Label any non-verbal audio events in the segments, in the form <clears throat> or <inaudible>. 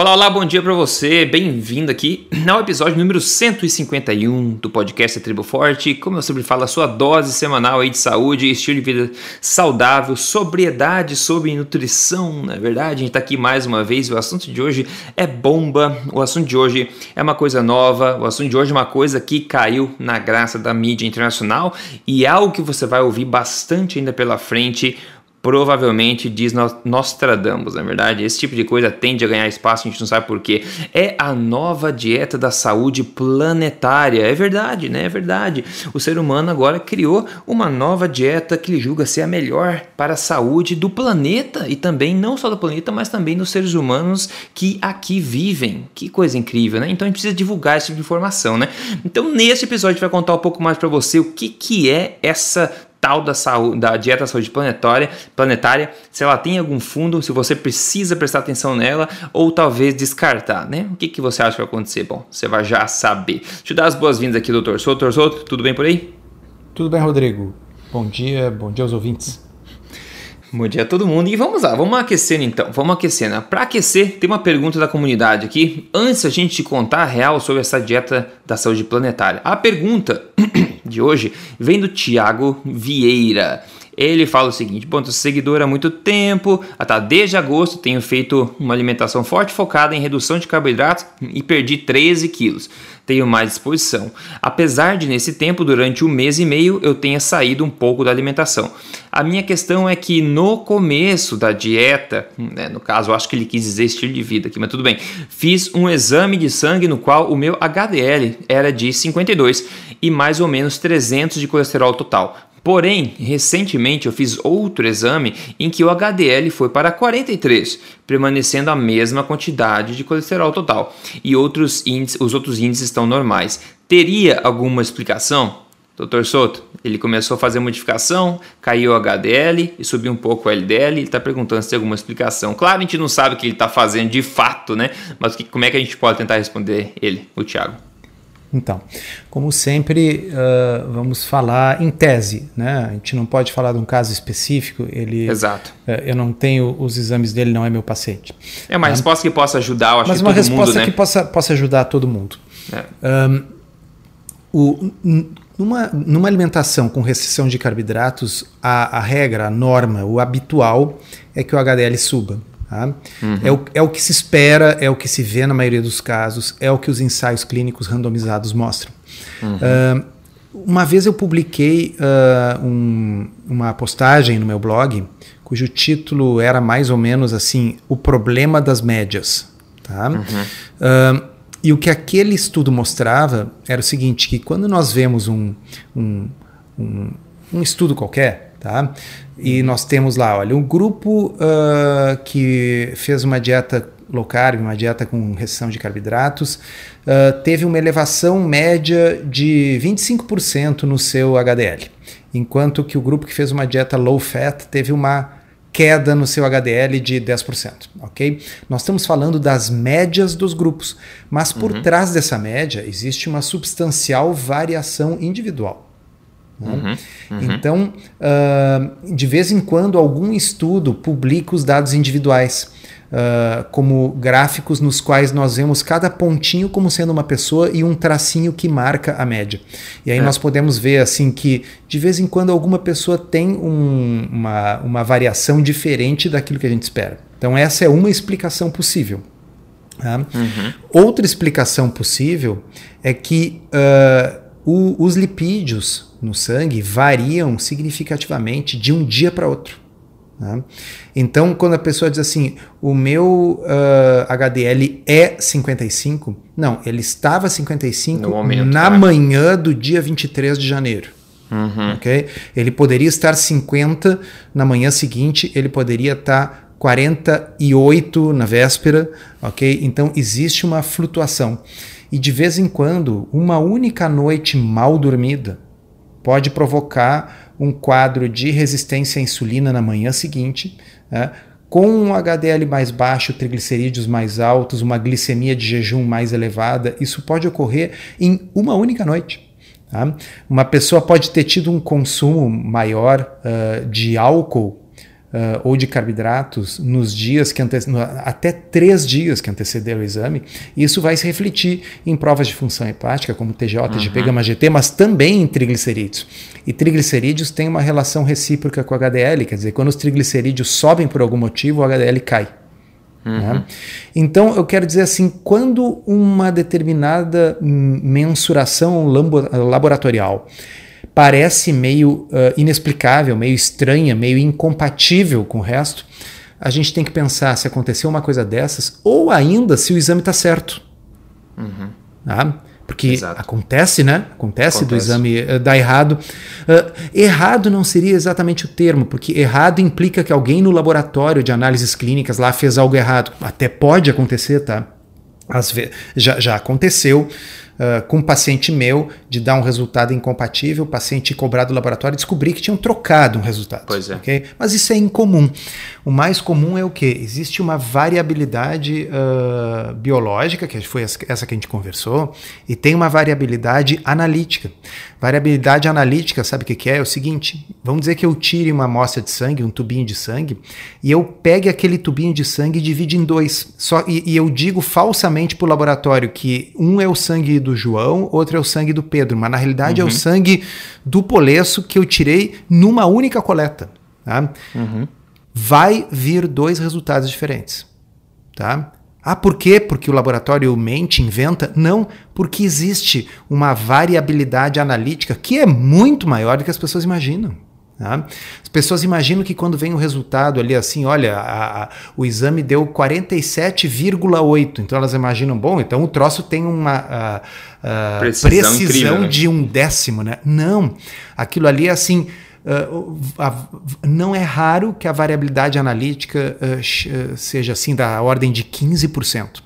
Olá, olá, bom dia para você. Bem-vindo aqui ao episódio número 151 do podcast Tribo Forte. Como eu sempre falo, a sua dose semanal aí de saúde, estilo de vida saudável, sobriedade sobre nutrição, na é verdade. A gente tá aqui mais uma vez o assunto de hoje é bomba. O assunto de hoje é uma coisa nova. O assunto de hoje é uma coisa que caiu na graça da mídia internacional e é algo que você vai ouvir bastante ainda pela frente provavelmente diz Nostradamus, na é verdade. Esse tipo de coisa tende a ganhar espaço, a gente não sabe porquê. É a nova dieta da saúde planetária. É verdade, né? É verdade. O ser humano agora criou uma nova dieta que ele julga ser a melhor para a saúde do planeta e também não só do planeta, mas também dos seres humanos que aqui vivem. Que coisa incrível, né? Então a gente precisa divulgar esse tipo de informação, né? Então nesse episódio a gente vai contar um pouco mais para você o que que é essa tal da, saúde, da dieta saúde planetária, planetária, se ela tem algum fundo, se você precisa prestar atenção nela ou talvez descartar, né? O que, que você acha que vai acontecer? Bom, você vai já saber. Deixa eu dar as boas-vindas aqui, doutor Souto. Doutor Souto, tudo bem por aí? Tudo bem, Rodrigo. Bom dia, bom dia aos ouvintes. Bom dia a todo mundo e vamos lá, vamos aquecendo então, vamos aquecendo. Para aquecer, tem uma pergunta da comunidade aqui, antes a gente te contar a real sobre essa dieta da saúde planetária. A pergunta <clears throat> de hoje vem do Tiago Vieira. Ele fala o seguinte: sou seguidor há muito tempo, até desde agosto tenho feito uma alimentação forte focada em redução de carboidratos e perdi 13 quilos. Tenho mais disposição. Apesar de nesse tempo, durante um mês e meio, eu tenha saído um pouco da alimentação. A minha questão é que no começo da dieta, né, no caso, acho que ele quis dizer estilo de vida aqui, mas tudo bem, fiz um exame de sangue no qual o meu HDL era de 52 e mais ou menos 300 de colesterol total. Porém, recentemente eu fiz outro exame em que o HDL foi para 43, permanecendo a mesma quantidade de colesterol total, e outros índices, os outros índices estão normais. Teria alguma explicação? Dr. Soto, ele começou a fazer modificação, caiu o HDL e subiu um pouco o LDL. Ele está perguntando se tem alguma explicação. Claro, a gente não sabe o que ele está fazendo de fato, né? Mas como é que a gente pode tentar responder ele, o Thiago? Então, como sempre, uh, vamos falar em tese, né? A gente não pode falar de um caso específico. Ele, Exato. Uh, eu não tenho os exames dele, não é meu paciente. É uma tá? resposta que possa ajudar, eu acho Mas que uma todo resposta mundo, né? que possa, possa ajudar todo mundo. É. Um, o, numa, numa alimentação com restrição de carboidratos, a, a regra, a norma, o habitual é que o HDL suba. Tá? Uhum. É, o, é o que se espera, é o que se vê na maioria dos casos, é o que os ensaios clínicos randomizados mostram. Uhum. Uh, uma vez eu publiquei uh, um, uma postagem no meu blog cujo título era mais ou menos assim: O problema das médias. Tá? Uhum. Uh, e o que aquele estudo mostrava era o seguinte: que quando nós vemos um, um, um, um estudo qualquer, tá? E nós temos lá, olha, um grupo uh, que fez uma dieta low carb, uma dieta com restrição de carboidratos, uh, teve uma elevação média de 25% no seu HDL, enquanto que o grupo que fez uma dieta low fat teve uma queda no seu HDL de 10%, ok? Nós estamos falando das médias dos grupos, mas por uhum. trás dessa média existe uma substancial variação individual. Né? Uhum, uhum. Então, uh, de vez em quando, algum estudo publica os dados individuais, uh, como gráficos nos quais nós vemos cada pontinho como sendo uma pessoa e um tracinho que marca a média. E aí é. nós podemos ver assim que, de vez em quando, alguma pessoa tem um, uma, uma variação diferente daquilo que a gente espera. Então, essa é uma explicação possível. Tá? Uhum. Outra explicação possível é que uh, o, os lipídios no sangue variam significativamente de um dia para outro. Né? Então, quando a pessoa diz assim, o meu uh, ah, HDL é 55, não, ele estava 55 momento, na né? manhã do dia 23 de janeiro. Uhum. Okay? Ele poderia estar 50 na manhã seguinte, ele poderia estar 48 na véspera, ok? Então existe uma flutuação. E de vez em quando, uma única noite mal dormida pode provocar um quadro de resistência à insulina na manhã seguinte, né, com um HDL mais baixo, triglicerídeos mais altos, uma glicemia de jejum mais elevada. Isso pode ocorrer em uma única noite. Tá? Uma pessoa pode ter tido um consumo maior uh, de álcool uh, ou de carboidratos nos dias que ante até três dias que antecederam o exame, isso vai se refletir em provas de função hepática, como TJ, uhum. TGP, gama GT, mas também em triglicerídeos. E triglicerídeos têm uma relação recíproca com o HDL, quer dizer, quando os triglicerídeos sobem por algum motivo, o HDL cai. Uhum. Né? Então, eu quero dizer assim: quando uma determinada mensuração laboratorial parece meio uh, inexplicável, meio estranha, meio incompatível com o resto, a gente tem que pensar se aconteceu uma coisa dessas ou ainda se o exame está certo. Uhum. Tá? Porque Exato. acontece, né? Acontece, acontece, do exame uh, dar errado. Uh, errado não seria exatamente o termo, porque errado implica que alguém no laboratório de análises clínicas lá fez algo errado. Até pode acontecer, tá? Às vezes, já, já aconteceu uh, com um paciente meu de dar um resultado incompatível, o paciente cobrar do laboratório e descobrir que tinham trocado um resultado. Pois é. Okay? Mas isso é incomum. O mais comum é o que? Existe uma variabilidade uh, biológica, que foi essa que a gente conversou, e tem uma variabilidade analítica. Variabilidade analítica, sabe o que, é? É o seguinte: vamos dizer que eu tire uma amostra de sangue, um tubinho de sangue, e eu pegue aquele tubinho de sangue e divide em dois. Só, e, e eu digo falsamente para o laboratório que um é o sangue do João, outro é o sangue do Pedro, mas na realidade uhum. é o uhum. sangue do Polesso que eu tirei numa única coleta. Tá? Uhum. Vai vir dois resultados diferentes. Tá? Ah, por quê? Porque o laboratório mente, inventa? Não, porque existe uma variabilidade analítica que é muito maior do que as pessoas imaginam. Tá? As pessoas imaginam que quando vem o resultado ali assim, olha, a, a, o exame deu 47,8. Então elas imaginam, bom, então o troço tem uma a, precisão, precisão incrível, né? de um décimo, né? Não, aquilo ali é assim Uh, não é raro que a variabilidade analítica uh, seja assim da ordem de 15%.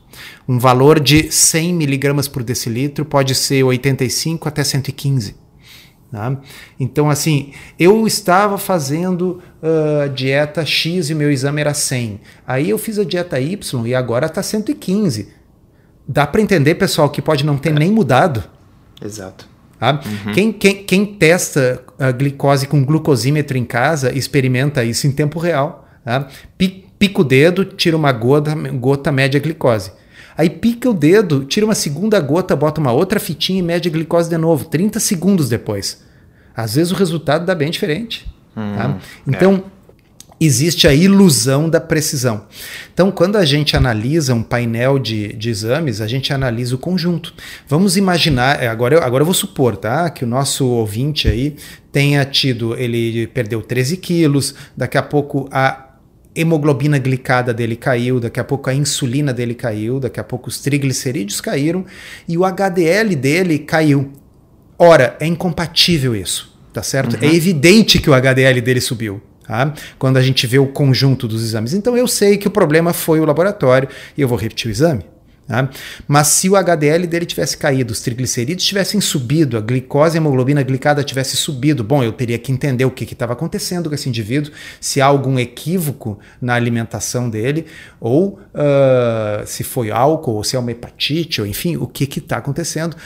Um valor de 100 miligramas por decilitro pode ser 85 até 115. Tá? Então, assim, eu estava fazendo uh, dieta X e meu exame era 100. Aí eu fiz a dieta Y e agora está 115. Dá para entender, pessoal, que pode não ter é. nem mudado. Exato. Tá? Uhum. Quem, quem, quem testa a glicose com glucosímetro em casa experimenta isso em tempo real. Tá? Pica o dedo, tira uma gota, gota média glicose. Aí pica o dedo, tira uma segunda gota, bota uma outra fitinha e mede a glicose de novo, 30 segundos depois. Às vezes o resultado dá bem diferente. Hum, tá? Então, é existe a ilusão da precisão. Então, quando a gente analisa um painel de, de exames, a gente analisa o conjunto. Vamos imaginar, é, agora eu, agora eu vou supor, tá? Que o nosso ouvinte aí tenha tido, ele perdeu 13 quilos, daqui a pouco a hemoglobina glicada dele caiu, daqui a pouco a insulina dele caiu, daqui a pouco os triglicerídeos caíram e o HDL dele caiu. Ora, é incompatível isso, tá certo? É uhum. É evidente que o HDL dele subiu. Tá? Quando a gente vê o conjunto dos exames. Então eu sei que o problema foi o laboratório e eu vou repetir o exame. Tá? Mas se o HDL dele tivesse caído, os triglicerídeos tivessem subido, a glicose e a hemoglobina glicada tivesse subido, bom, eu teria que entender o que estava acontecendo com esse indivíduo, se há algum equívoco na alimentação dele, ou uh, se foi álcool, ou se é uma hepatite, ou enfim, o que está acontecendo.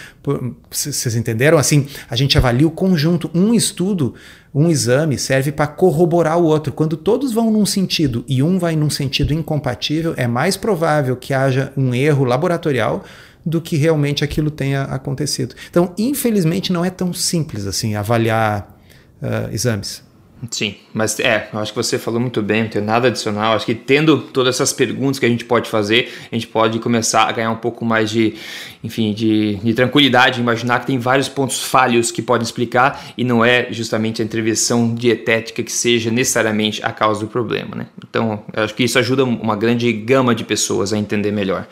Vocês entenderam? Assim, a gente avalia o conjunto. Um estudo um exame serve para corroborar o outro. Quando todos vão num sentido e um vai num sentido incompatível, é mais provável que haja um erro laboratorial do que realmente aquilo tenha acontecido. Então, infelizmente, não é tão simples assim avaliar uh, exames. Sim, mas é, eu acho que você falou muito bem, não tem nada adicional. Acho que tendo todas essas perguntas que a gente pode fazer, a gente pode começar a ganhar um pouco mais de, enfim, de, de tranquilidade, imaginar que tem vários pontos falhos que podem explicar e não é justamente a intervenção dietética que seja necessariamente a causa do problema, né? Então, acho que isso ajuda uma grande gama de pessoas a entender melhor.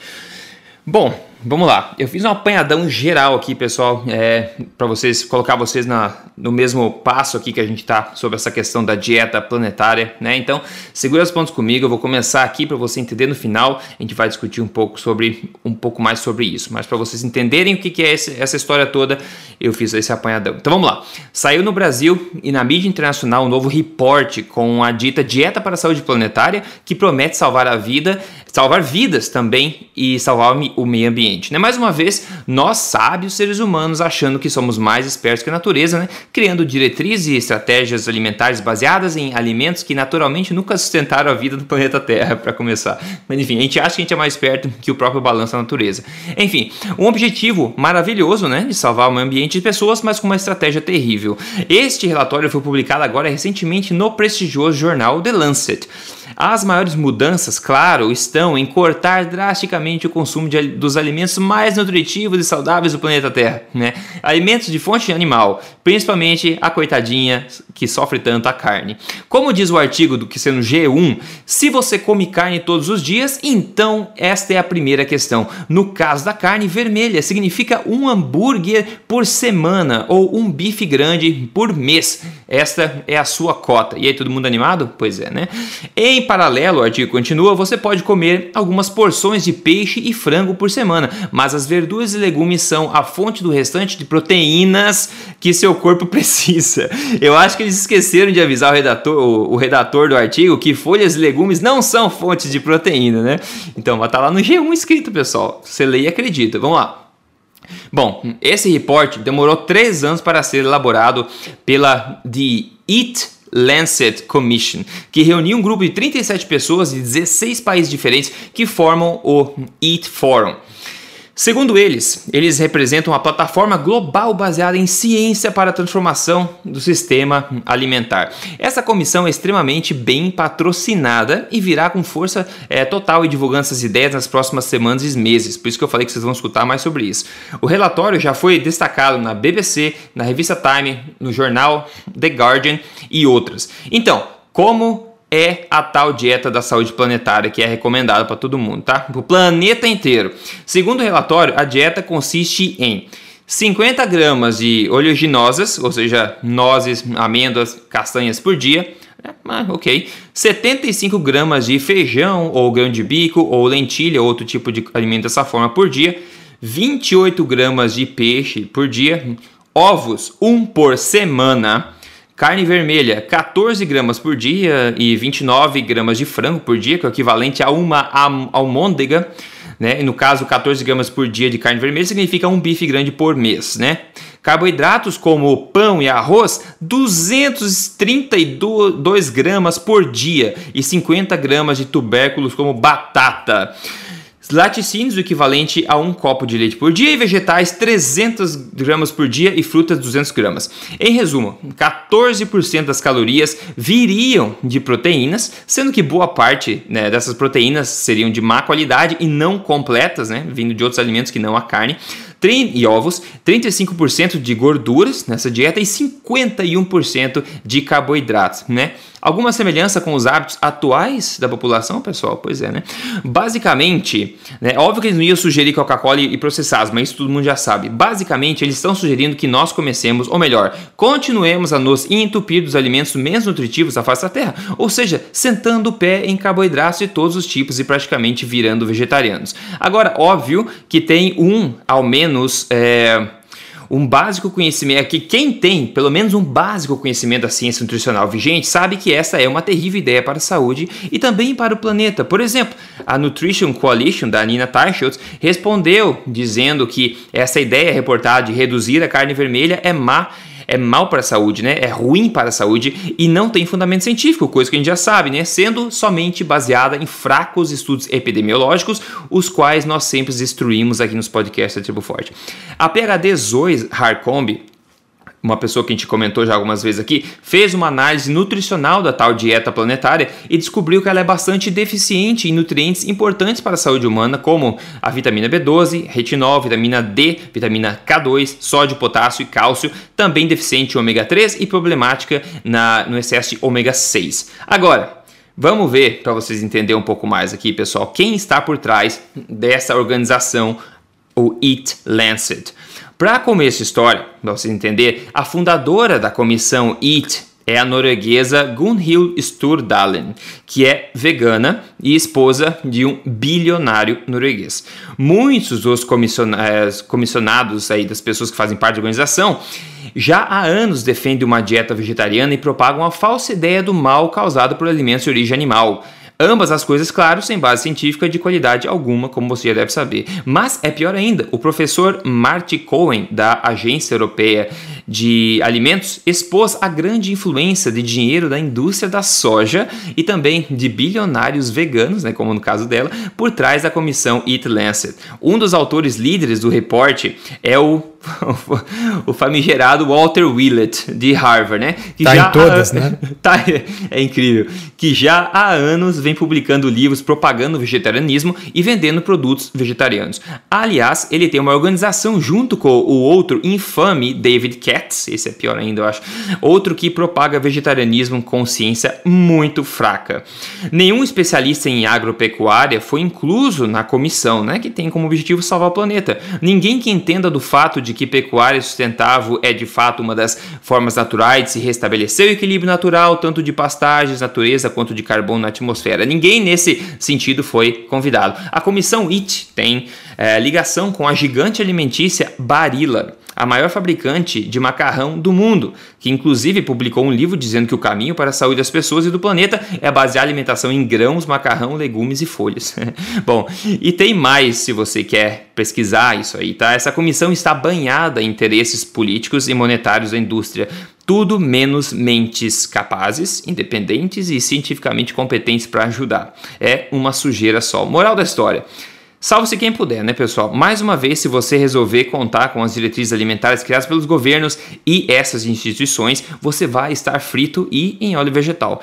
Bom, vamos lá. Eu fiz um apanhadão geral aqui, pessoal, é, para vocês colocar vocês na, no mesmo passo aqui que a gente está sobre essa questão da dieta planetária, né? Então, segura os pontos comigo. Eu vou começar aqui para você entender no final. A gente vai discutir um pouco sobre um pouco mais sobre isso, mas para vocês entenderem o que, que é esse, essa história toda, eu fiz esse apanhadão. Então, vamos lá. Saiu no Brasil e na mídia internacional um novo reporte com a dita dieta para a saúde planetária que promete salvar a vida salvar vidas também e salvar o meio ambiente. Né? Mais uma vez, nós sábios seres humanos achando que somos mais espertos que a natureza, né? criando diretrizes e estratégias alimentares baseadas em alimentos que naturalmente nunca sustentaram a vida do planeta Terra, <laughs> para começar. Mas enfim, a gente acha que a gente é mais esperto que o próprio balanço da natureza. Enfim, um objetivo maravilhoso né? de salvar o meio ambiente de pessoas, mas com uma estratégia terrível. Este relatório foi publicado agora recentemente no prestigioso jornal The Lancet. As maiores mudanças, claro, estão em cortar drasticamente o consumo de, dos alimentos mais nutritivos e saudáveis do planeta Terra, né? Alimentos de fonte animal, principalmente a coitadinha que sofre tanto a carne. Como diz o artigo do que sendo G1, se você come carne todos os dias, então esta é a primeira questão. No caso da carne vermelha, significa um hambúrguer por semana ou um bife grande por mês. Esta é a sua cota. E aí, todo mundo animado? Pois é, né? Em paralelo, o artigo continua, você pode comer algumas porções de peixe e frango por semana, mas as verduras e legumes são a fonte do restante de proteínas que seu corpo <laughs> precisa. Eu acho que eles esqueceram de avisar o redator, o, o redator do artigo que folhas e legumes não são fontes de proteína, né? Então, vai estar tá lá no G1 escrito, pessoal. Você lê e acredita. Vamos lá. Bom, esse reporte demorou três anos para ser elaborado pela The Eat Lancet Commission, que reuniu um grupo de 37 pessoas de 16 países diferentes que formam o Eat Forum. Segundo eles, eles representam uma plataforma global baseada em ciência para a transformação do sistema alimentar. Essa comissão é extremamente bem patrocinada e virá com força é, total e divulgando essas ideias nas próximas semanas e meses. Por isso que eu falei que vocês vão escutar mais sobre isso. O relatório já foi destacado na BBC, na revista Time, no jornal The Guardian e outras. Então, como é a tal dieta da saúde planetária que é recomendada para todo mundo, tá? Para o planeta inteiro. Segundo o relatório, a dieta consiste em 50 gramas de oleaginosas, ou seja, nozes, amêndoas, castanhas por dia. Ah, ok. 75 gramas de feijão ou grão de bico ou lentilha, outro tipo de alimento dessa forma por dia. 28 gramas de peixe por dia. Ovos, um por semana. Carne vermelha, 14 gramas por dia e 29 gramas de frango por dia, que é o equivalente a uma almôndega. Né? No caso, 14 gramas por dia de carne vermelha significa um bife grande por mês. Né? Carboidratos como pão e arroz, 232 gramas por dia e 50 gramas de tubérculos como batata laticínios, o equivalente a um copo de leite por dia, e vegetais 300 gramas por dia e frutas 200 gramas. Em resumo, 14% das calorias viriam de proteínas, sendo que boa parte né, dessas proteínas seriam de má qualidade e não completas, né, vindo de outros alimentos que não a carne e ovos, 35% de gorduras nessa dieta e 51% de carboidratos, né? Alguma semelhança com os hábitos atuais da população, pessoal? Pois é, né? Basicamente, né, óbvio que eles não iam sugerir Coca-Cola e processados, mas isso todo mundo já sabe. Basicamente, eles estão sugerindo que nós comecemos, ou melhor, continuemos a nos entupir dos alimentos menos nutritivos da face da Terra, ou seja, sentando o pé em carboidratos de todos os tipos e praticamente virando vegetarianos. Agora, óbvio que tem um, ao menos, é, um básico conhecimento, é que quem tem pelo menos um básico conhecimento da ciência nutricional vigente sabe que essa é uma terrível ideia para a saúde e também para o planeta. Por exemplo, a Nutrition Coalition da Nina Teichholz respondeu dizendo que essa ideia reportada de reduzir a carne vermelha é má é mal para a saúde, né? É ruim para a saúde e não tem fundamento científico, coisa que a gente já sabe, né? Sendo somente baseada em fracos estudos epidemiológicos, os quais nós sempre destruímos aqui nos podcasts da Tribo Forte. A PhD Zoe Harcombe uma pessoa que a gente comentou já algumas vezes aqui, fez uma análise nutricional da tal dieta planetária e descobriu que ela é bastante deficiente em nutrientes importantes para a saúde humana, como a vitamina B12, retinol, vitamina D, vitamina K2, sódio, potássio e cálcio, também deficiente em ômega 3 e problemática na, no excesso de ômega 6. Agora, Vamos ver, para vocês entenderem um pouco mais aqui, pessoal, quem está por trás dessa organização, o Eat Lancet. Para começo de história, para vocês entenderem, a fundadora da comissão EAT é a norueguesa Gunhild Sturdalen, que é vegana e esposa de um bilionário norueguês. Muitos dos eh, comissionados aí das pessoas que fazem parte da organização já há anos defendem uma dieta vegetariana e propagam a falsa ideia do mal causado por alimentos de origem animal Ambas as coisas, claro, sem base científica de qualidade alguma, como você já deve saber. Mas é pior ainda, o professor Marty Cohen, da Agência Europeia de Alimentos, expôs a grande influência de dinheiro da indústria da soja e também de bilionários veganos, né, como no caso dela, por trás da comissão Eat Lancet. Um dos autores líderes do reporte é o <laughs> o famigerado Walter Willett de Harvard, né? Que tá já em todas, há, né? <laughs> Tá, é incrível. Que já há anos vem publicando livros propagando o vegetarianismo e vendendo produtos vegetarianos. Aliás, ele tem uma organização junto com o outro infame David Katz, esse é pior ainda, eu acho, outro que propaga vegetarianismo com ciência muito fraca. Nenhum especialista em agropecuária foi incluso na comissão, né? Que tem como objetivo salvar o planeta. Ninguém que entenda do fato de que pecuária sustentável é de fato uma das formas naturais de se restabelecer o equilíbrio natural, tanto de pastagens, natureza, quanto de carbono na atmosfera. Ninguém nesse sentido foi convidado. A comissão IT tem é, ligação com a gigante alimentícia Barilla a maior fabricante de macarrão do mundo, que inclusive publicou um livro dizendo que o caminho para a saúde das pessoas e do planeta é basear a alimentação em grãos, macarrão, legumes e folhas. <laughs> Bom, e tem mais se você quer pesquisar isso aí, tá? Essa comissão está banhada em interesses políticos e monetários da indústria. Tudo menos mentes capazes, independentes e cientificamente competentes para ajudar. É uma sujeira só. Moral da história. Salve-se quem puder, né, pessoal? Mais uma vez, se você resolver contar com as diretrizes alimentares criadas pelos governos e essas instituições, você vai estar frito e em óleo vegetal.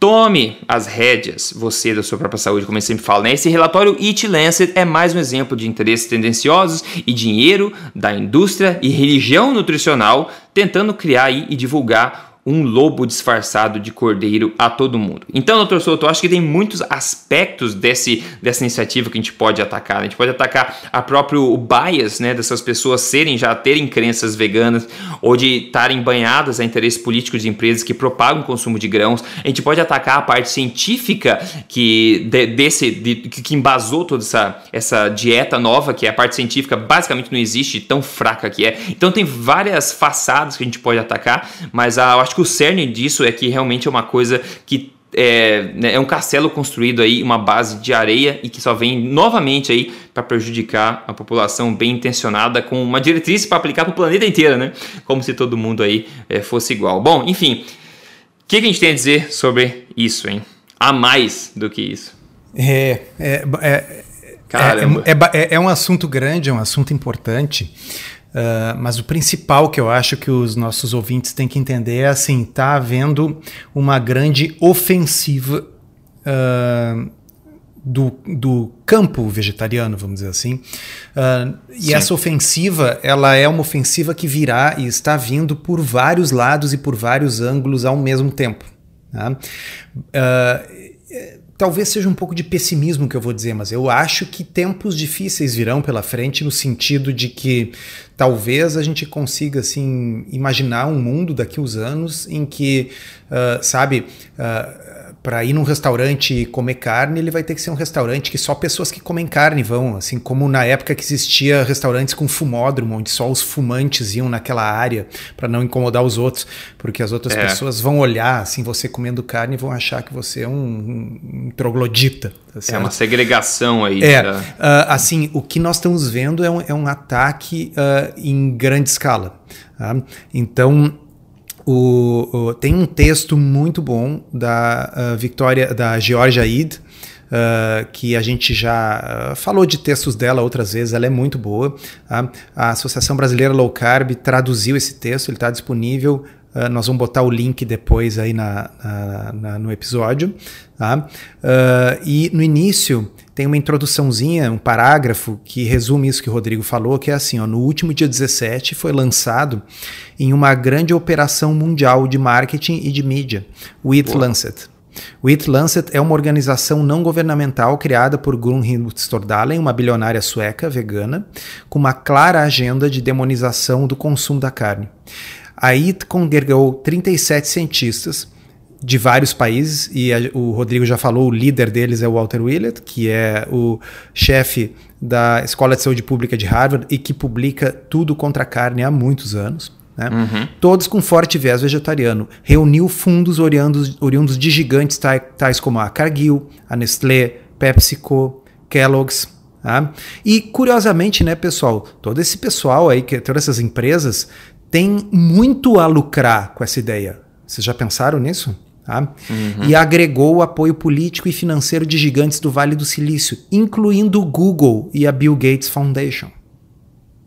Tome as rédeas, você da sua própria saúde, como eu sempre falo, né? Esse relatório It Lancet é mais um exemplo de interesses tendenciosos e dinheiro da indústria e religião nutricional tentando criar e divulgar um lobo disfarçado de cordeiro a todo mundo. Então, doutor Souto, eu acho que tem muitos aspectos desse, dessa iniciativa que a gente pode atacar. Né? A gente pode atacar a próprio bias né, dessas pessoas serem já terem crenças veganas ou de estarem banhadas a interesses políticos de empresas que propagam o consumo de grãos. A gente pode atacar a parte científica que de, desse de, que embasou toda essa, essa dieta nova, que é a parte científica basicamente não existe, tão fraca que é. Então tem várias façadas que a gente pode atacar, mas a, eu acho acho que o cerne disso é que realmente é uma coisa que é, né, é, um castelo construído aí, uma base de areia e que só vem novamente aí para prejudicar a população bem intencionada com uma diretriz para aplicar para o planeta inteiro, né? Como se todo mundo aí é, fosse igual. Bom, enfim, o que, que, a gente tem a dizer sobre isso, hein? A mais do que isso. É, é, é, é, é, é um assunto grande, é um assunto importante. Uh, mas o principal que eu acho que os nossos ouvintes têm que entender é assim: está havendo uma grande ofensiva uh, do, do campo vegetariano, vamos dizer assim. Uh, e essa ofensiva, ela é uma ofensiva que virá e está vindo por vários lados e por vários ângulos ao mesmo tempo. Tá? Talvez seja um pouco de pessimismo que eu vou dizer, mas eu acho que tempos difíceis virão pela frente no sentido de que talvez a gente consiga assim imaginar um mundo daqui uns anos em que, uh, sabe, uh, para ir num restaurante e comer carne, ele vai ter que ser um restaurante que só pessoas que comem carne vão, assim como na época que existia restaurantes com fumódromo, onde só os fumantes iam naquela área para não incomodar os outros, porque as outras é. pessoas vão olhar assim você comendo carne e vão achar que você é um, um troglodita. Tá é uma segregação aí. É, uh, assim, o que nós estamos vendo é um, é um ataque uh, em grande escala. Tá? Então o, o, tem um texto muito bom da uh, Victoria, da Georgia Id, uh, que a gente já uh, falou de textos dela outras vezes, ela é muito boa. Tá? A Associação Brasileira Low Carb traduziu esse texto, ele está disponível. nós vamos botar o link depois aí na, na, na no episódio. Tá? e no início tem uma introduçãozinha, um parágrafo que resume isso que o Rodrigo falou, que é assim, ó, no último dia 17 foi lançado em uma grande operação mundial de marketing e de mídia, o It Lancet. O It Lancet é uma organização não governamental criada por Gunhild Stordalen, uma bilionária sueca vegana, com uma clara agenda de demonização do consumo da carne. A IT congregou 37 cientistas, de vários países, e a, o Rodrigo já falou, o líder deles é o Walter Willett, que é o chefe da Escola de Saúde Pública de Harvard e que publica tudo contra a carne há muitos anos. Né? Uhum. Todos com forte viés vegetariano. Reuniu fundos oriundos, oriundos de gigantes tais, tais como a Cargill, a Nestlé, PepsiCo, Kellogg's. Tá? E curiosamente, né, pessoal, todo esse pessoal aí, que todas essas empresas, tem muito a lucrar com essa ideia. Vocês já pensaram nisso? Tá? Uhum. E agregou o apoio político e financeiro de gigantes do Vale do Silício, incluindo o Google e a Bill Gates Foundation.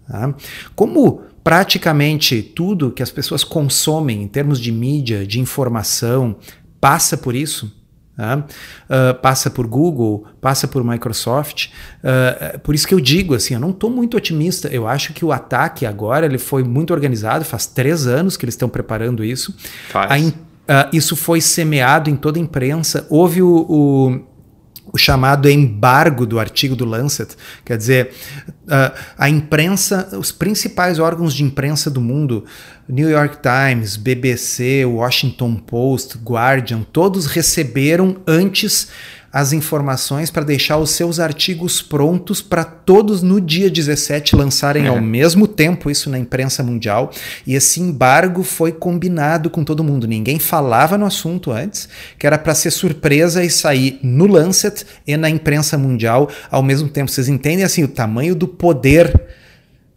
Tá? Como praticamente tudo que as pessoas consomem em termos de mídia, de informação, passa por isso. Uh, passa por Google, passa por Microsoft. Uh, por isso que eu digo assim, eu não estou muito otimista. Eu acho que o ataque agora ele foi muito organizado. Faz três anos que eles estão preparando isso. Faz. A, isso foi semeado em toda a imprensa. Houve o, o o chamado embargo do artigo do Lancet. Quer dizer, a imprensa, os principais órgãos de imprensa do mundo, New York Times, BBC, Washington Post, Guardian, todos receberam antes as informações para deixar os seus artigos prontos para todos no dia 17 lançarem é. ao mesmo tempo isso na imprensa mundial. E esse embargo foi combinado com todo mundo. Ninguém falava no assunto antes, que era para ser surpresa e sair no Lancet e na imprensa mundial ao mesmo tempo. Vocês entendem assim o tamanho do poder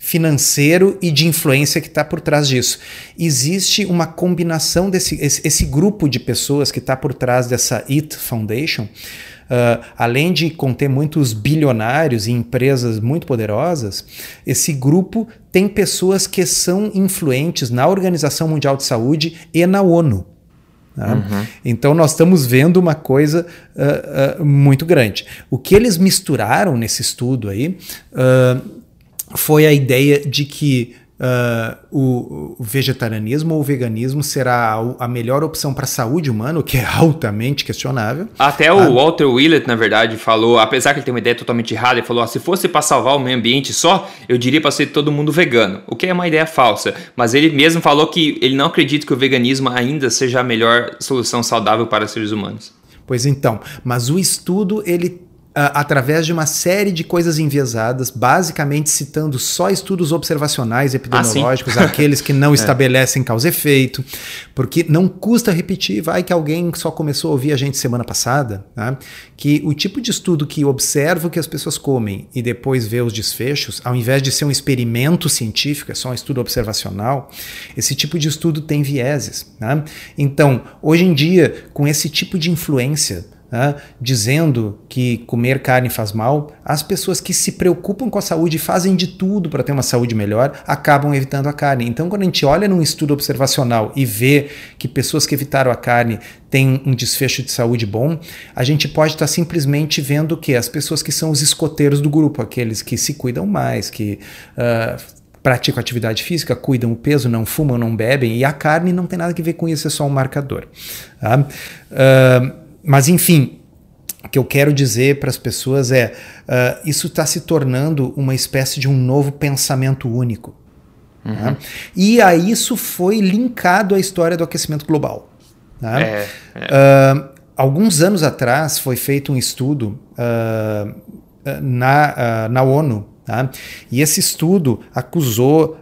financeiro e de influência que está por trás disso. Existe uma combinação desse esse, esse grupo de pessoas que está por trás dessa IT Foundation. Uh, além de conter muitos bilionários e empresas muito poderosas, esse grupo tem pessoas que são influentes na Organização Mundial de Saúde e na ONU. Tá? Uhum. Então nós estamos vendo uma coisa uh, uh, muito grande. O que eles misturaram nesse estudo aí foi a ideia de que uh, o, vegetarianismo ou o veganismo será a, a melhor opção para a saúde humana, o que é altamente questionável. Até o ah, Walter Willett, na verdade, falou, apesar que ele tem uma ideia totalmente errada, ele falou: ah, se fosse para salvar o meio ambiente só, eu diria para ser todo mundo vegano, o que é uma ideia falsa. Mas ele mesmo falou que ele não acredita que o veganismo ainda seja a melhor solução saudável para seres humanos. Pois então, mas o estudo ele através de uma série de coisas enviesadas, basicamente citando só estudos observacionais epidemiológicos, ah, aqueles que não <laughs> é. estabelecem causa e efeito, porque não custa repetir, vai que alguém só começou a ouvir a gente semana passada, né? que o tipo de estudo que observa o que as pessoas comem e depois vê os desfechos, ao invés de ser um experimento científico, é só um estudo observacional, esse tipo de estudo tem vieses. Né? Então, hoje em dia, com esse tipo de influência, né, dizendo que comer carne faz mal, as pessoas que se preocupam com a saúde e fazem de tudo para ter uma saúde melhor acabam evitando a carne. Então, quando a gente olha num estudo observacional e vê que pessoas que evitaram a carne têm um desfecho de saúde bom, a gente pode estar tá simplesmente vendo que as pessoas que são os escoteiros do grupo, aqueles que se cuidam mais, que uh, praticam atividade física, cuidam o peso, não fumam, não bebem, e a carne não tem nada a ver com isso, é só um marcador. Tá? Uh, mas enfim, o que eu quero dizer para as pessoas é: uh, isso está se tornando uma espécie de um novo pensamento único. Uhum. Tá? E a isso foi linkado à história do aquecimento global. Tá? É, é. Uh, alguns anos atrás foi feito um estudo uh, na, na ONU Tá? E esse estudo acusou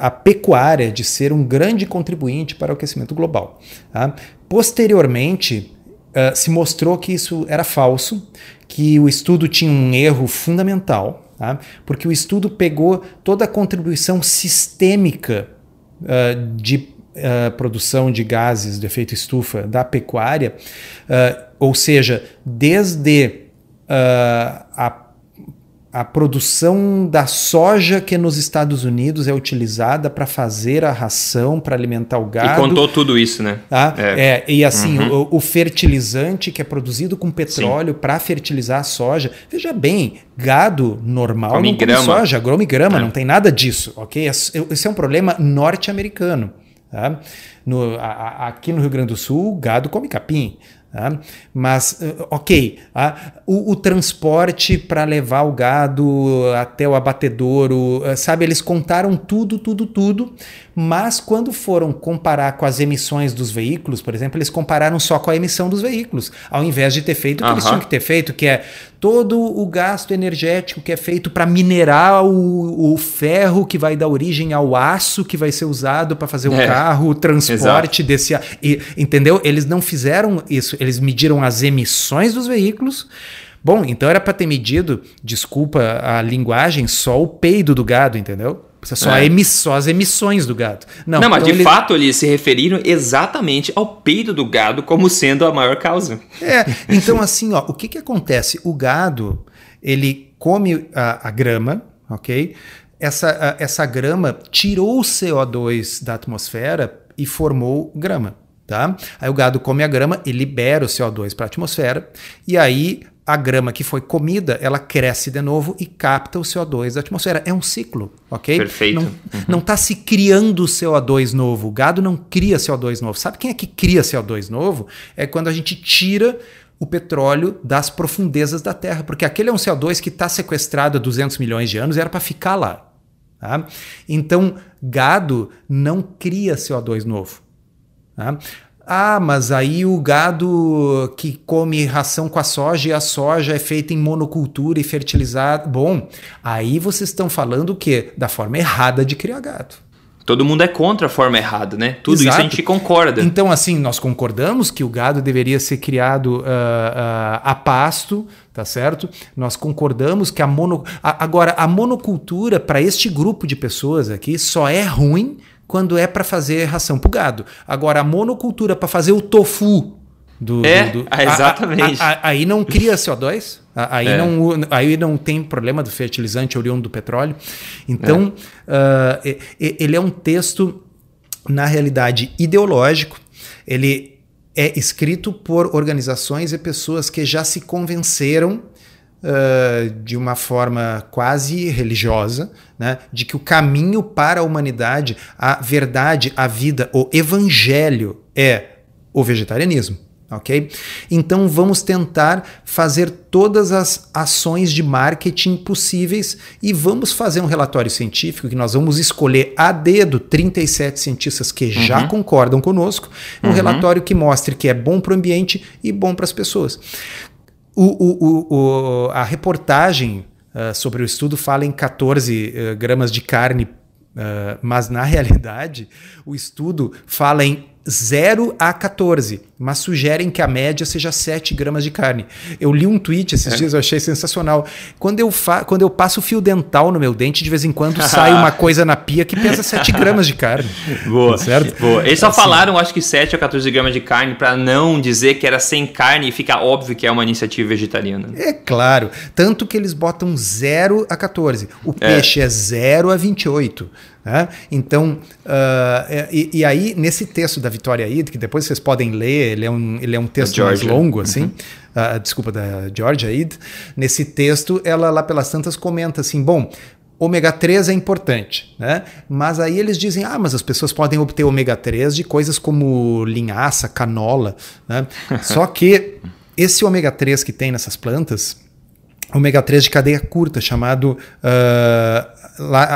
a pecuária de ser um grande contribuinte para o aquecimento global. Tá? Posteriormente, uh, se mostrou que isso era falso, que o estudo tinha um erro fundamental, tá? porque o estudo pegou toda a contribuição sistêmica uh, de uh, produção de gases de efeito estufa da pecuária, ou seja, desde a a produção da soja que nos Estados Unidos é utilizada para fazer a ração, para alimentar o gado. E contou tudo isso, né? Tá? É. é e assim, uhum. o, o, fertilizante que é produzido com petróleo para fertilizar a soja. Veja bem, gado normal come não come soja, grama e grama, é. não tem nada disso, ok? Esse é um problema norte-americano. Tá? No, a, a, aqui no Rio Grande do Sul, gado come capim. Tá? Mas, eh, ok, tá? o, o, transporte para levar o gado até o abatedouro, eh, sabe? Eles contaram tudo, tudo, tudo, mas quando foram comparar com as emissões dos veículos, por exemplo, eles compararam só com a emissão dos veículos, ao invés de ter feito o que eles tinham que ter feito, que é todo o gasto energético que é feito para minerar o, o, ferro que vai dar origem ao aço que vai ser usado para fazer o é, carro, o transporte exato. desse. E, entendeu? Eles não fizeram isso, eles mediram as emissões dos veículos. Bom, então era para ter medido, desculpa a linguagem, só o peido do gado, entendeu? Só, é. emiss, só as emissões do gado. Não, não mas então de fato eles se referiram exatamente ao peido do gado como sendo a maior causa. É, então assim, ó, o que, que acontece? O gado, ele come a, a grama, ok? Essa, a, essa grama tirou o CO2 da atmosfera e formou grama. Tá? Aí o gado come a grama e libera o CO2 para a atmosfera, e aí a grama que foi comida, ela cresce de novo e capta o CO2 da atmosfera. É um ciclo, ok? Perfeito. Não está uhum. se criando CO2 novo. O gado não cria CO2 novo. Sabe quem é que cria CO2 novo? É quando a gente tira o petróleo das profundezas da Terra, porque aquele é um CO2 que está sequestrado há 200 milhões de anos e era para ficar lá. Tá? Então, gado não cria CO2 novo. Tá? Ah, mas aí o gado que come ração com a soja e a soja é feita em monocultura e fertilizada. Bom, aí vocês estão falando o quê? Da forma errada de criar gado. Todo mundo é contra a forma errada, né? Tudo Exato. isso a gente concorda. Então, assim, nós concordamos que o gado deveria ser criado uh, uh, a pasto, tá certo? Nós concordamos que a mono. A, agora, a monocultura para este grupo de pessoas aqui só é ruim quando é para fazer ração para gado. Agora, a monocultura para fazer o tofu do. É, do, do a, exatamente. A, a, aí não cria CO2, aí, é. não, aí não tem problema do fertilizante oriundo do petróleo. Então, é. uh, ele é um texto, na realidade, ideológico. Ele é escrito por organizações e pessoas que já se convenceram uh, de uma forma quase religiosa, né, de que o caminho para a humanidade, a verdade, a vida, o evangelho é o vegetarianismo. Ok? Então vamos tentar fazer todas as ações de marketing possíveis e vamos fazer um relatório científico que nós vamos escolher a dedo 37 cientistas que uhum. já concordam conosco, um uhum. relatório que mostre que é bom para o ambiente e bom para as pessoas. O, o, o, a reportagem uh, sobre o estudo fala em 14 uh, ah, gramas de carne, uh, mas na <laughs> realidade o estudo fala em 0 a 14, mas sugerem que a média seja 7 gramas de carne. Eu li um tweet esses é. dias, eu achei sensacional. Quando eu, fa quando eu passo fio dental no meu dente, de vez em quando <laughs> sai uma coisa na pia que pesa 7 gramas de carne. <laughs> Boa, certo? Boa. Eles só assim. falaram, acho que 7 a 14 gramas de carne para não dizer que era sem carne e ficar óbvio que é uma iniciativa vegetariana. É claro. Tanto que eles botam 0 a 14. O é. peixe é 0 a 28. Né? Então, uh, e, e, aí, nesse texto da Vitória Id, que depois vocês podem ler, ele é um, ele é um texto mais longo, assim, uhum. uh, desculpa, da Georgia Id, nesse texto, ela lá pelas tantas comenta assim, bom, ômega 3 é importante, né? Mas aí eles dizem, ah, mas as pessoas podem obter ômega 3 de coisas como linhaça, canola, né? <laughs> Só que esse ômega 3 que tem nessas plantas, ômega 3 de cadeia curta, chamado uh,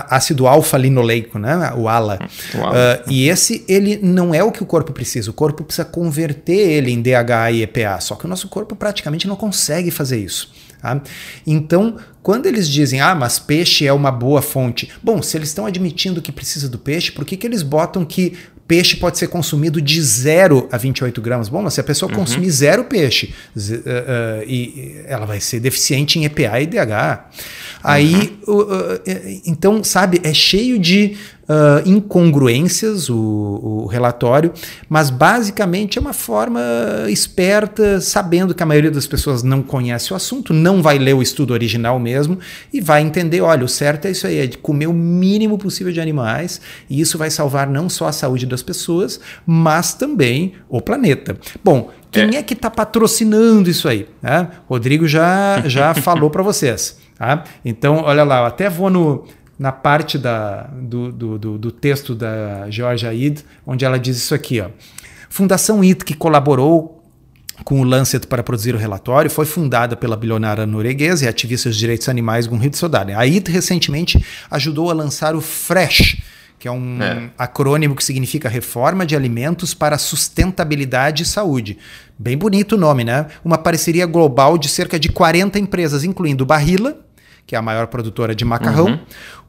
ácido alfa-linoleico, né? o ALA. Uh, e esse ele não é o que o corpo precisa. O corpo precisa converter ele em DHA e EPA. Só que o nosso corpo praticamente não consegue fazer isso. Tá? Então, quando eles dizem, ah, mas peixe é uma boa fonte. Bom, se eles estão admitindo que precisa do peixe, por que, que eles botam que peixe pode ser consumido de 0 a 28 gramas? Bom, mas se a pessoa uhum. consumir zero peixe, uh, uh, e ela vai ser deficiente em EPA e DHA. Aí, uhum. uh, então, sabe, é cheio de uh, incongruências o, o, relatório, mas basicamente é uma forma esperta, sabendo que a maioria das pessoas não conhece o assunto, não vai ler o estudo original mesmo e vai entender: olha, o certo é isso aí, é de comer o mínimo possível de animais, e isso vai salvar não só a saúde das pessoas, mas também o planeta. Bom, quem é, é que está patrocinando isso aí? Né? Rodrigo já, já <laughs> falou para vocês. Tá? Então, olha lá, eu até vou no, na parte da, do, do, do, do texto da Georgia Id, onde ela diz isso aqui. Ó. Fundação IT, que colaborou com o Lancet para produzir o relatório, foi fundada pela bilionária norueguesa e ativista dos direitos animais Gunhild Sodali. A IT recentemente ajudou a lançar o Fresh, que é um é. acrônimo que significa Reforma de Alimentos para Sustentabilidade e Saúde. Bem bonito o nome, né? Uma parceria global de cerca de 40 empresas, incluindo Barilla, que é a maior produtora de macarrão, uhum.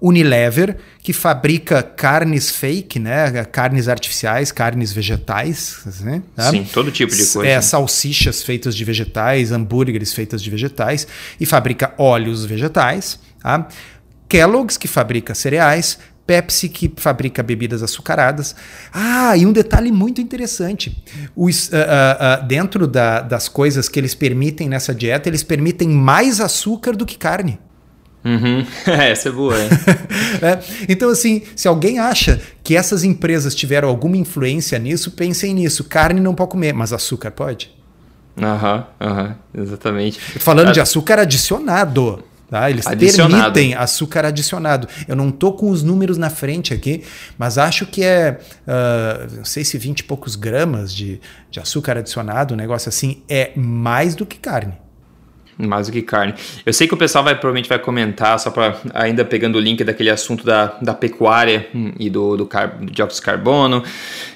Unilever, que fabrica carnes fake, né? Carnes artificiais, carnes vegetais. Né? Sim, todo tipo de coisa. É, salsichas feitas de vegetais, hambúrgueres feitas de vegetais, e fabrica óleos vegetais. Tá? Kellogg's, que fabrica cereais, Pepsi, que fabrica bebidas açucaradas. Ah, e um detalhe muito interessante: Os, uh, uh, uh, dentro da, das coisas que eles permitem nessa dieta, eles permitem mais açúcar do que carne. Uhum. <laughs> Essa é boa. É. <laughs> é. Então, assim, se alguém acha que essas empresas tiveram alguma influência nisso, pensem nisso. Carne não pode comer, mas açúcar pode. Aham, uhum, aham, uhum, exatamente. Falando de açúcar adicionado. Tá? Eles adicionado. permitem açúcar adicionado. Eu não tô com os números na frente aqui, mas acho que é, uh, não sei se 20 e poucos gramas de, de açúcar adicionado, um negócio assim, é mais do que carne. Mais do que carne. Eu sei que o pessoal vai provavelmente vai comentar, só para ainda pegando o link daquele assunto da, da pecuária hum, e do, do, car, do dióxido de carbono.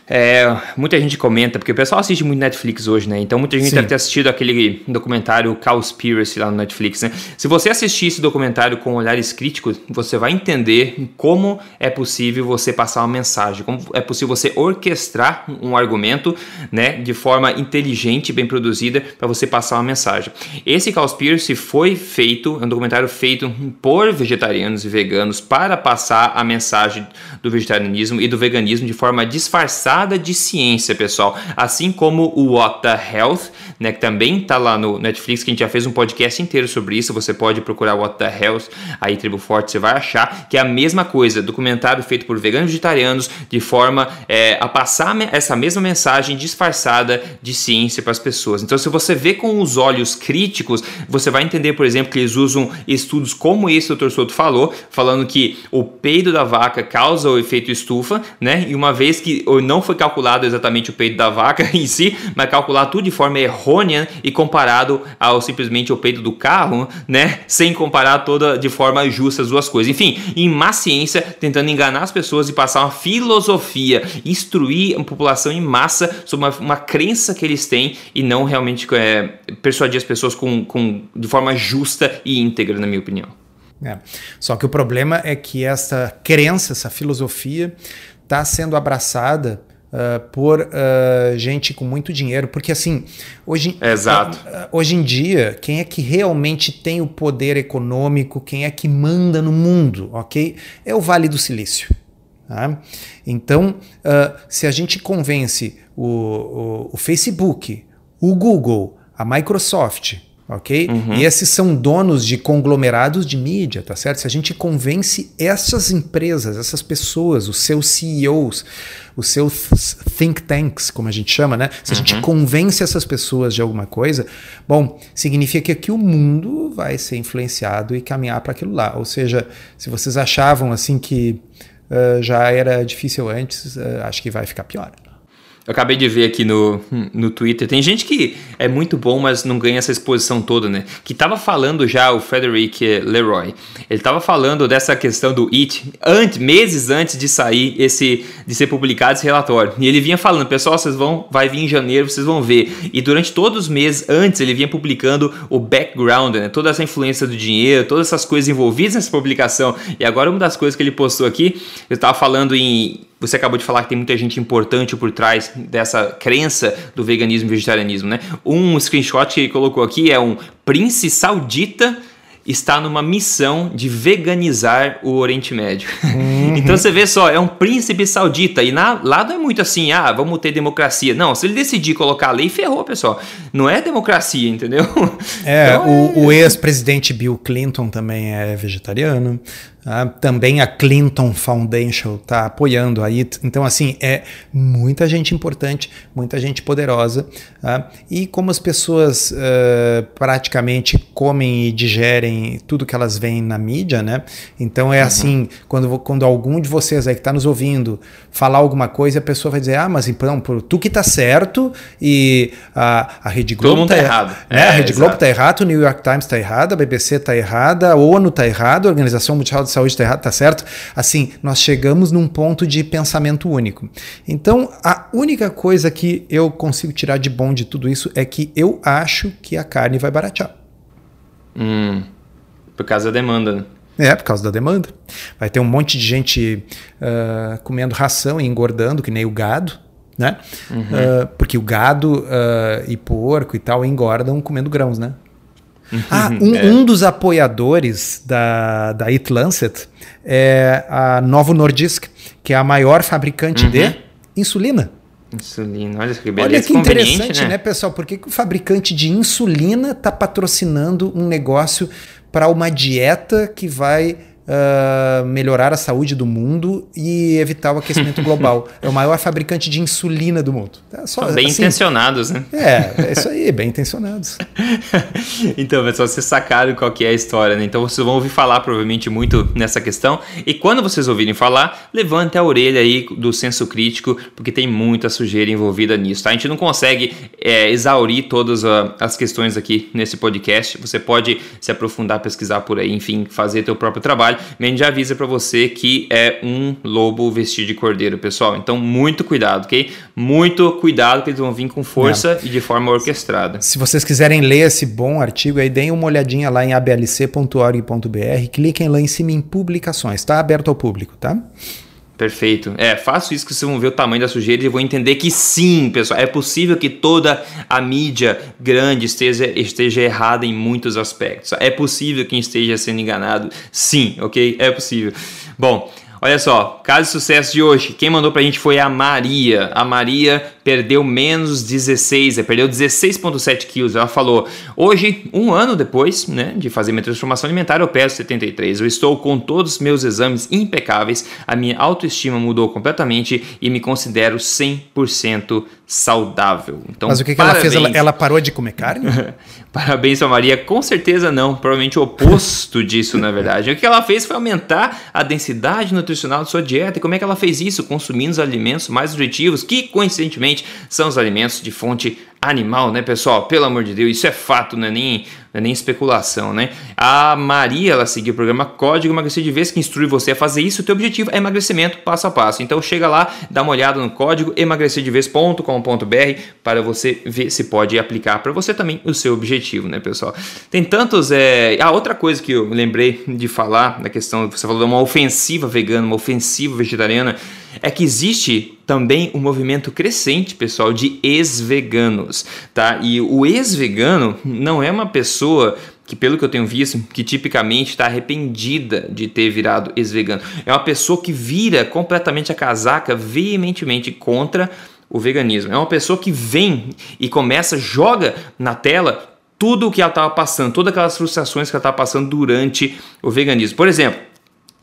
É, muita gente comenta, porque o pessoal assiste muito Netflix hoje, né? Então muita gente Sim. deve ter assistido aquele documentário Cowspiracy lá no Netflix, né? Se você assistir esse documentário com olhares críticos, você vai entender como é possível você passar uma mensagem, como é possível você orquestrar um argumento, né, de forma inteligente e bem produzida para você passar uma mensagem. Esse Cowspiracy foi feito, é um documentário feito por vegetarianos e veganos para passar a mensagem do vegetarianismo e do veganismo de forma disfarçada de ciência, pessoal. Assim como o What the Health, né, que também está lá no Netflix, que a gente já fez um podcast inteiro sobre isso. Você pode procurar What the Health aí, Tribo Forte, você vai achar que é a mesma coisa. Documentário feito por veganos vegetarianos de forma é, a passar essa mesma mensagem disfarçada de ciência para as pessoas. Então, se você vê com os olhos críticos, você vai entender, por exemplo, que eles usam estudos como esse o Dr. Soto falou, falando que o peido da vaca causa o efeito estufa, né? E uma vez que não foi calculado exatamente o peito da vaca <laughs> em si, mas calcular tudo de forma errônea e comparado ao simplesmente o peito do carro, né? Sem comparar toda de forma justa as duas coisas. Enfim, em má ciência, tentando enganar as pessoas e passar uma filosofia, instruir a população em massa sobre uma, uma crença que eles têm e não realmente é, persuadir as pessoas com, com, de forma justa e íntegra, na minha opinião. É. Só que o problema é que essa crença, essa filosofia, está sendo abraçada uh, por uh, gente com muito dinheiro, porque assim, hoje, Exato. Uh, hoje em dia, quem é que realmente tem o poder econômico, quem é que manda no mundo, ok? É o Vale do Silício. Tá? Então, se a gente convence o, o, o Facebook, o Google, a Microsoft, ok? Uhum. E esses são donos de conglomerados de mídia, tá certo? Se a gente convence essas empresas, essas pessoas, os seus CEOs, os seus think tanks, como a gente chama, né? Se a uhum. gente convence essas pessoas de alguma coisa, bom, significa que o mundo vai ser influenciado e caminhar para aquilo lá. Ou seja, se vocês achavam assim que uh, já era difícil antes, uh, acho que vai ficar pior. Eu acabei de ver aqui no, no Twitter. Tem gente que é muito bom, mas não ganha essa exposição toda, né? Que tava falando já o Frederic Leroy. Ele tava falando dessa questão do IT antes, meses antes de sair esse de ser publicado esse relatório. E ele vinha falando, pessoal, vocês vão vai vir em janeiro, vocês vão ver. E durante todos os meses antes ele vinha publicando o background, né? Toda essa influência do dinheiro, todas essas coisas envolvidas nessa publicação. E agora uma das coisas que ele postou aqui, eu tava falando em você acabou de falar que tem muita gente importante por trás dessa crença do veganismo e vegetarianismo, né? Um screenshot que ele colocou aqui é um príncipe saudita está numa missão de veganizar o Oriente Médio. Uhum. <laughs> então você vê só, é um príncipe saudita e na, lá não é muito assim, ah, vamos ter democracia. Não, se ele decidir colocar a lei, ferrou, pessoal. Não é democracia, entendeu? É, então, o, é... o ex-presidente Bill Clinton também é vegetariano. Ah, também a Clinton Foundation está apoiando aí. Então, assim, é muita gente importante, muita gente poderosa. Ah, e como as pessoas uh, praticamente comem e digerem tudo que elas veem na mídia, né? Então é uhum. assim, quando, quando algum de vocês aí que está nos ouvindo falar alguma coisa, a pessoa vai dizer, ah, mas então, tu que está certo e a, a Rede Globo está tá errado. Né? É, a Rede Globo está errada, o New York Times está errada, a BBC está errada, a ONU está errada, a Organização Mundial de saúde está tá certo? Assim, nós chegamos num ponto de pensamento único. Então, a única coisa que eu consigo tirar de bom de tudo isso é que eu acho que a carne vai baratear. Hum, por causa da demanda, né? É, por causa da demanda. Vai ter um monte de gente uh, comendo ração e engordando, que nem o gado, né? Uhum. Uh, porque o gado uh, e porco e tal engordam comendo grãos, né? Ah, um, é. um, dos apoiadores da, da It Lancet é a Novo Nordisk, que é a maior fabricante uhum. de insulina. Insulina, olha que beleza. Olha que interessante, né? né, pessoal? Por que, que o fabricante de insulina está patrocinando um negócio para uma dieta que vai uh, melhorar a saúde do mundo e evitar o aquecimento <laughs> global. é o maior fabricante de insulina do mundo. É só, bem assim, intencionados, né? É, é isso aí, bem intencionados. <laughs> então, pessoal, vocês sacaram qual que é a história, né? Então vocês vão ouvir falar provavelmente muito nessa questão. E quando vocês ouvirem falar, levante a orelha aí do senso crítico, porque tem muita sujeira envolvida nisso, tá? A gente não consegue é, exaurir todas as questões aqui nesse podcast. Você pode se aprofundar, pesquisar por aí, enfim, fazer teu próprio trabalho já avisa para você que é um lobo vestido de cordeiro, pessoal. Então, muito cuidado, ok? Muito cuidado que eles vão vir com força e de forma orquestrada. Se vocês quiserem ler esse bom artigo, aí deem uma olhadinha lá em ablc.org.br, cliquem lá em cima em publicações, está aberto ao público, tá? Perfeito. É, faço isso que vocês vão ver o tamanho da sujeira e vão entender que sim, pessoal, é possível que toda a mídia grande esteja, esteja errada em muitos aspectos. É possível que esteja sendo enganado. Sim, ok? É possível. Bom, Olha só, caso de sucesso de hoje, quem mandou pra gente foi a Maria. A Maria perdeu menos 16, é, perdeu 16,7 quilos. Ela falou: Hoje, um ano depois né, de fazer minha transformação alimentar, eu peso 73. Eu estou com todos os meus exames impecáveis, a minha autoestima mudou completamente e me considero 100% saudável. Então, Mas o que, que ela fez? Ela, ela, parou de comer carne? <laughs> parabéns Maria. Com certeza não. Provavelmente o oposto <laughs> disso, na verdade. O que ela fez foi aumentar a densidade nutricional da sua dieta. E como é que ela fez isso? Consumindo os alimentos mais nutritivos, que coincidentemente são os alimentos de fonte animal, né, pessoal? Pelo amor de Deus, isso é fato, não é nem, não é nem especulação, né? A Maria, ela seguiu o programa Código Emagrecer de Vez, que instrui você a fazer isso. O teu objetivo é emagrecimento passo a passo. Então chega lá, dá uma olhada no código emagrecerdevez.com.br para você ver se pode aplicar para você também o seu objetivo, né, pessoal? Tem tantos... É... Ah, outra coisa que eu lembrei de falar, na questão, você falou de uma ofensiva vegana, uma ofensiva vegetariana, é que existe também um movimento crescente, pessoal, de ex-veganos, tá? E o ex-vegano não é uma pessoa que pelo que eu tenho visto, que tipicamente está arrependida de ter virado ex-vegano. É uma pessoa que vira completamente a casaca veementemente contra o veganismo. É uma pessoa que vem e começa, joga na tela tudo o que ela estava passando, todas aquelas frustrações que ela estava passando durante o veganismo. Por exemplo,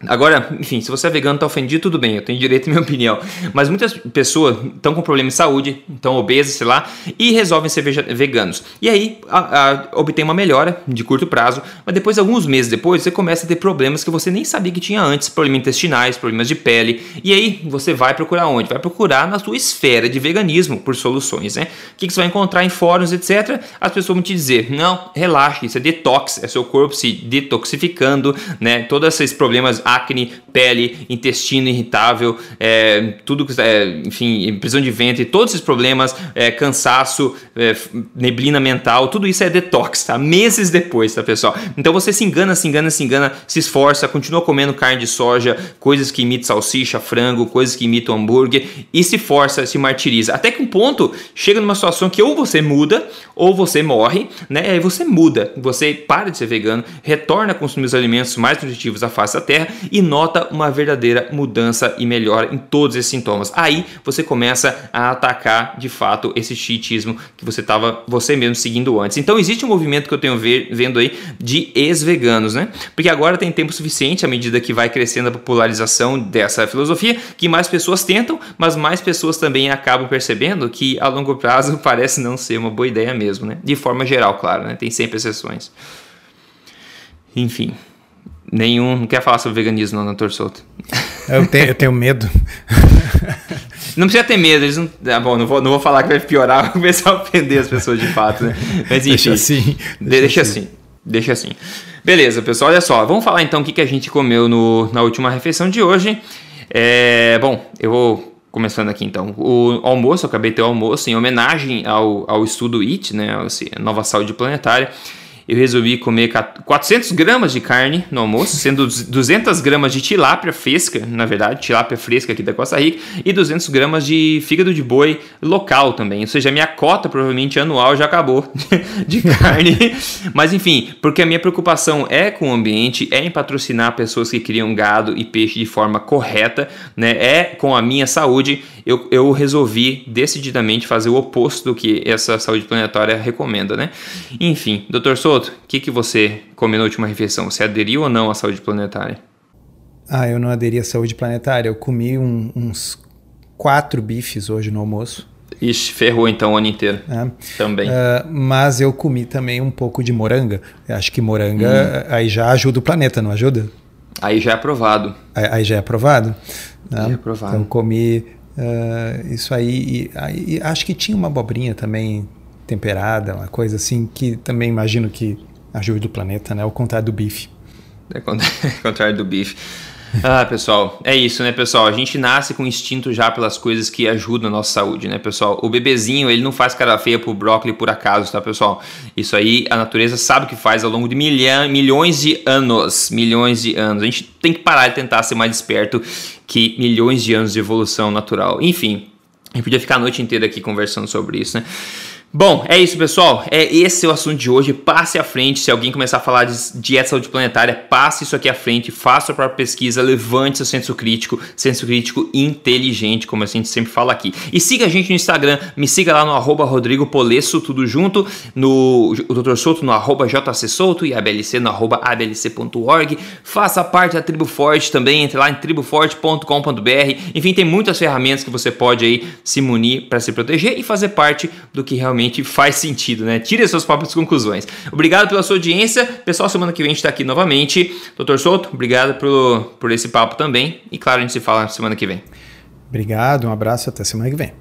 Agora, enfim, se você é vegano, tá ofendido, tudo bem, eu tenho direito à minha <laughs> opinião. Mas muitas pessoas estão com problemas de saúde, estão obesas, sei lá, e resolvem ser veganos. E aí a, a, obtém uma melhora de curto prazo, mas depois, alguns meses depois, você começa a ter problemas que você nem sabia que tinha antes, problemas intestinais, problemas de pele. E aí você vai procurar onde? Vai procurar na sua esfera de veganismo por soluções, né? O que, que você vai encontrar em fóruns, etc. As pessoas vão te dizer, não, relaxe, isso é detox, é seu corpo se detoxificando, né? Todos esses problemas acne, pele, intestino irritável, é, tudo que é, enfim, prisão de ventre, todos esses problemas, é, cansaço, é, neblina mental, tudo isso é detox, tá? Meses depois, tá, pessoal? Então você se engana, se engana, se engana, se esforça, continua comendo carne de soja, coisas que imitam salsicha, frango, coisas que imitam hambúrguer e se força, se martiriza. Até que um ponto chega numa situação que ou você muda ou você morre, né? Aí você muda, você para de ser vegano, retorna a consumir os alimentos mais nutritivos da face da terra e nota uma verdadeira mudança e melhora em todos esses sintomas. Aí você começa a atacar de fato esse chiitismo que você estava você mesmo seguindo antes. Então existe um movimento que eu tenho ver, vendo aí de ex-veganos, né? Porque agora tem tempo suficiente à medida que vai crescendo a popularização dessa filosofia, que mais pessoas tentam, mas mais pessoas também acabam percebendo que a longo prazo <laughs> parece não ser uma boa ideia mesmo, né? De forma geral, claro, né? Tem sempre exceções. Enfim. Nenhum. Não quer falar sobre veganismo, não, doutor Souto. Eu tenho, eu tenho medo. <laughs> Não precisa ter medo, eles não. Ah, bom, não vou, não vou falar que vai piorar, <laughs> vai começar a ofender as pessoas de fato, né? Mas enfim. Deixa assim. Deixa, deixa assim. assim. Deixa assim. Beleza, pessoal, olha só. Vamos falar então o que, que a gente comeu no, na última refeição de hoje. É, bom, eu vou começando aqui então. O almoço, eu acabei de ter o almoço em homenagem ao, ao estudo IT, né? Assim, nova saúde planetária eu resolvi comer 400 gramas de carne no almoço, sendo 200 gramas de tilápia fresca, na verdade, tilápia fresca aqui da Costa Rica, e 200 gramas de fígado de boi local também. Ou seja, a minha cota provavelmente anual já acabou <laughs> de carne. Mas enfim, porque a minha preocupação é com o ambiente, é em patrocinar pessoas que criam gado e peixe de forma correta, né? é com a minha saúde eu, eu resolvi decididamente fazer o oposto do que essa saúde planetária recomenda, né? Enfim, doutor Souto, o que, que você comeu na última refeição? Você aderiu ou não à saúde planetária? Ah, eu não aderi à saúde planetária. Eu comi um, uns quatro bifes hoje no almoço. Ixi, ferrou então o ano inteiro. É. Também. Uh, mas eu comi também um pouco de moranga. Eu acho que moranga hum. aí já ajuda o planeta, não ajuda? Aí já é aprovado. Aí, aí já é aprovado? Né? É aprovado. Então comi Uh, isso aí, e, aí, acho que tinha uma abobrinha também temperada, uma coisa assim, que também imagino que ajude o planeta, né? Ao contrário do bife. É o <laughs> contrário do bife. Ah, pessoal, é isso, né, pessoal? A gente nasce com instinto já pelas coisas que ajudam a nossa saúde, né, pessoal? O bebezinho, ele não faz cara feia pro brócolis por acaso, tá, pessoal? Isso aí a natureza sabe que faz ao longo de milhão, milhões de anos. Milhões de anos. A gente tem que parar de tentar ser mais esperto que milhões de anos de evolução natural. Enfim, a gente podia ficar a noite inteira aqui conversando sobre isso, né? Bom, é isso, pessoal. É esse é o assunto de hoje. Passe à frente. Se alguém começar a falar de dieta saúde planetária, passe isso aqui à frente, faça a própria pesquisa, levante seu senso crítico, senso crítico inteligente, como a gente sempre fala aqui. E siga a gente no Instagram, me siga lá no arroba Rodrigo Polesso, tudo junto, no o Dr. Souto no arroba JC Souto e ABLC no arroba ablc.org. Faça parte da Tribo Forte também, entre lá em triboforte.com.br. Enfim, tem muitas ferramentas que você pode aí se munir para se proteger e fazer parte do que realmente realmente faz sentido, né? Tire as suas próprias conclusões. Obrigado pela sua audiência. Pessoal, semana que vem a gente está aqui novamente. Doutor Souto, obrigado por, por esse papo também. E claro, a gente se fala semana que vem. Obrigado, um abraço até semana que vem.